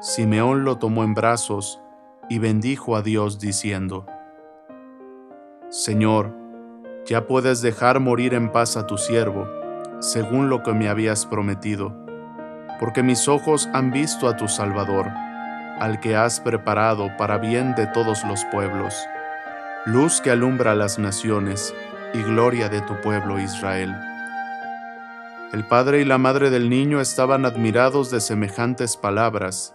Simeón lo tomó en brazos y bendijo a Dios diciendo, Señor, ya puedes dejar morir en paz a tu siervo, según lo que me habías prometido, porque mis ojos han visto a tu Salvador, al que has preparado para bien de todos los pueblos, luz que alumbra las naciones y gloria de tu pueblo Israel. El padre y la madre del niño estaban admirados de semejantes palabras,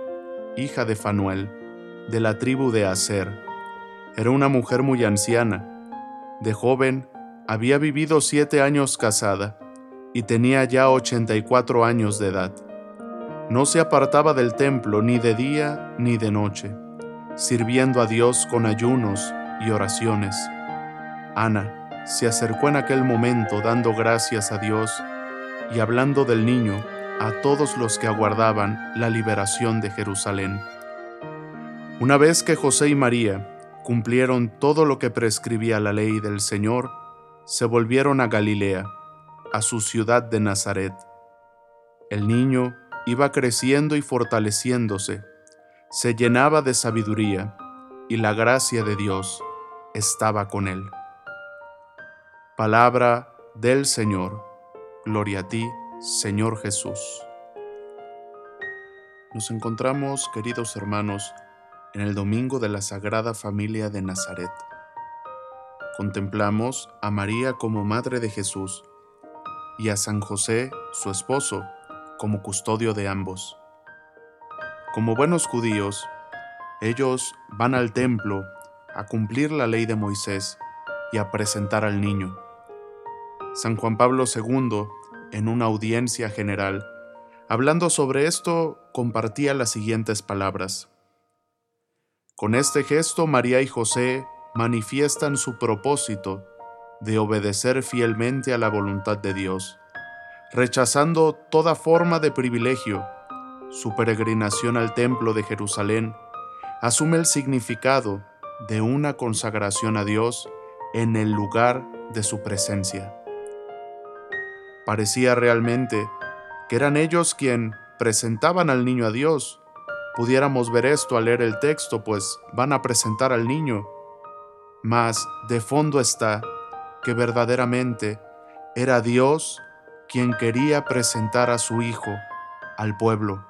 hija de Fanuel, de la tribu de Aser. Era una mujer muy anciana. De joven, había vivido siete años casada y tenía ya ochenta y cuatro años de edad. No se apartaba del templo ni de día ni de noche, sirviendo a Dios con ayunos y oraciones. Ana se acercó en aquel momento dando gracias a Dios y hablando del niño a todos los que aguardaban la liberación de Jerusalén. Una vez que José y María cumplieron todo lo que prescribía la ley del Señor, se volvieron a Galilea, a su ciudad de Nazaret. El niño iba creciendo y fortaleciéndose, se llenaba de sabiduría, y la gracia de Dios estaba con él. Palabra del Señor. Gloria a ti, Señor Jesús. Nos encontramos, queridos hermanos, en el domingo de la Sagrada Familia de Nazaret. Contemplamos a María como Madre de Jesús y a San José, su esposo, como custodio de ambos. Como buenos judíos, ellos van al templo a cumplir la ley de Moisés y a presentar al niño. San Juan Pablo II en una audiencia general, hablando sobre esto, compartía las siguientes palabras. Con este gesto María y José manifiestan su propósito de obedecer fielmente a la voluntad de Dios, rechazando toda forma de privilegio. Su peregrinación al templo de Jerusalén asume el significado de una consagración a Dios en el lugar de su presencia. Parecía realmente que eran ellos quien presentaban al niño a Dios. Pudiéramos ver esto al leer el texto, pues van a presentar al niño. Mas de fondo está que verdaderamente era Dios quien quería presentar a su Hijo al pueblo.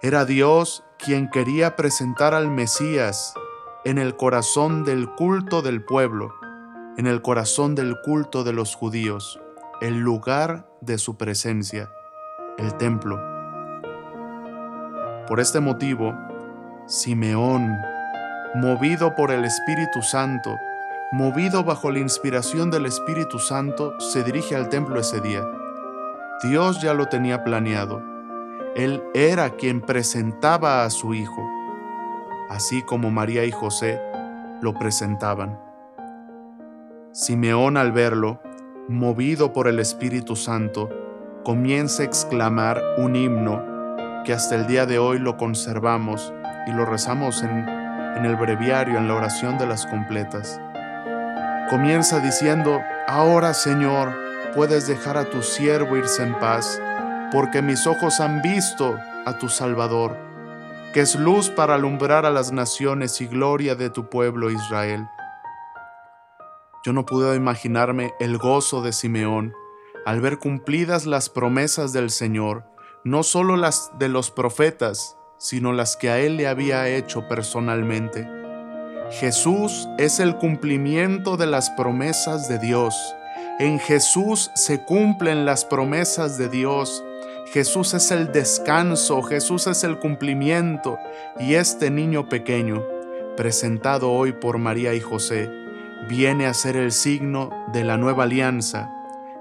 Era Dios quien quería presentar al Mesías en el corazón del culto del pueblo, en el corazón del culto de los judíos el lugar de su presencia, el templo. Por este motivo, Simeón, movido por el Espíritu Santo, movido bajo la inspiración del Espíritu Santo, se dirige al templo ese día. Dios ya lo tenía planeado. Él era quien presentaba a su Hijo, así como María y José lo presentaban. Simeón al verlo, movido por el Espíritu Santo, comienza a exclamar un himno que hasta el día de hoy lo conservamos y lo rezamos en, en el breviario, en la oración de las completas. Comienza diciendo, ahora Señor, puedes dejar a tu siervo irse en paz, porque mis ojos han visto a tu Salvador, que es luz para alumbrar a las naciones y gloria de tu pueblo Israel. Yo no pude imaginarme el gozo de Simeón al ver cumplidas las promesas del Señor, no solo las de los profetas, sino las que a él le había hecho personalmente. Jesús es el cumplimiento de las promesas de Dios. En Jesús se cumplen las promesas de Dios. Jesús es el descanso, Jesús es el cumplimiento. Y este niño pequeño, presentado hoy por María y José, viene a ser el signo de la nueva alianza,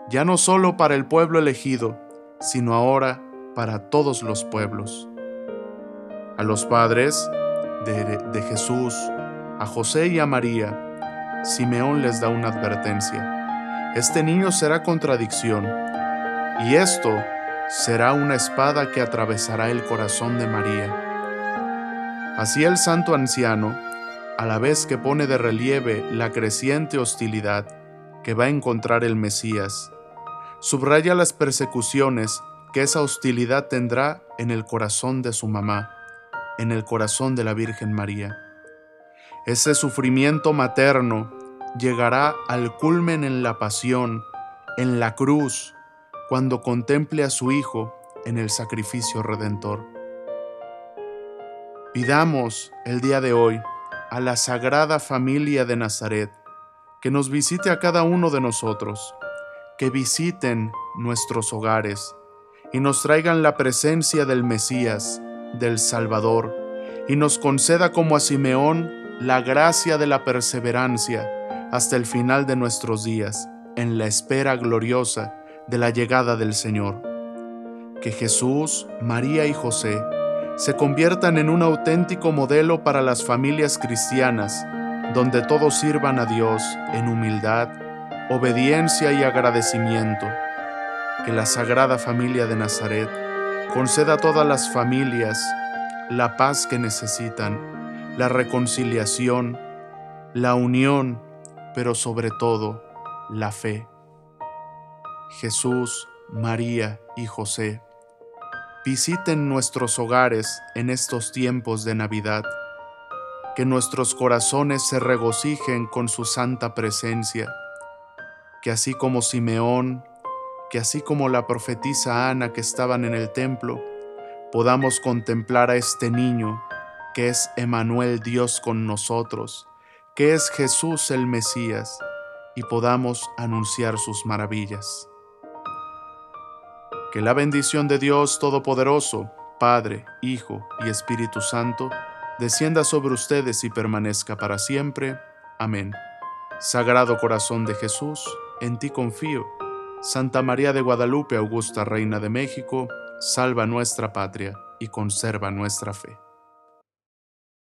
ya no solo para el pueblo elegido, sino ahora para todos los pueblos. A los padres de, de Jesús, a José y a María, Simeón les da una advertencia. Este niño será contradicción, y esto será una espada que atravesará el corazón de María. Así el santo anciano, a la vez que pone de relieve la creciente hostilidad que va a encontrar el Mesías, subraya las persecuciones que esa hostilidad tendrá en el corazón de su mamá, en el corazón de la Virgen María. Ese sufrimiento materno llegará al culmen en la pasión, en la cruz, cuando contemple a su Hijo en el sacrificio redentor. Pidamos el día de hoy a la Sagrada Familia de Nazaret que nos visite a cada uno de nosotros, que visiten nuestros hogares y nos traigan la presencia del Mesías, del Salvador, y nos conceda como a Simeón la gracia de la perseverancia hasta el final de nuestros días, en la espera gloriosa de la llegada del Señor. Que Jesús, María y José se conviertan en un auténtico modelo para las familias cristianas, donde todos sirvan a Dios en humildad, obediencia y agradecimiento. Que la Sagrada Familia de Nazaret conceda a todas las familias la paz que necesitan, la reconciliación, la unión, pero sobre todo la fe. Jesús, María y José, visiten nuestros hogares en estos tiempos de Navidad, que nuestros corazones se regocijen con su santa presencia, que así como Simeón, que así como la profetisa Ana que estaban en el templo, podamos contemplar a este niño, que es Emanuel Dios con nosotros, que es Jesús el Mesías, y podamos anunciar sus maravillas. Que la bendición de Dios Todopoderoso, Padre, Hijo y Espíritu Santo, descienda sobre ustedes y permanezca para siempre. Amén. Sagrado Corazón de Jesús, en ti confío. Santa María de Guadalupe, Augusta Reina de México, salva nuestra patria y conserva nuestra fe.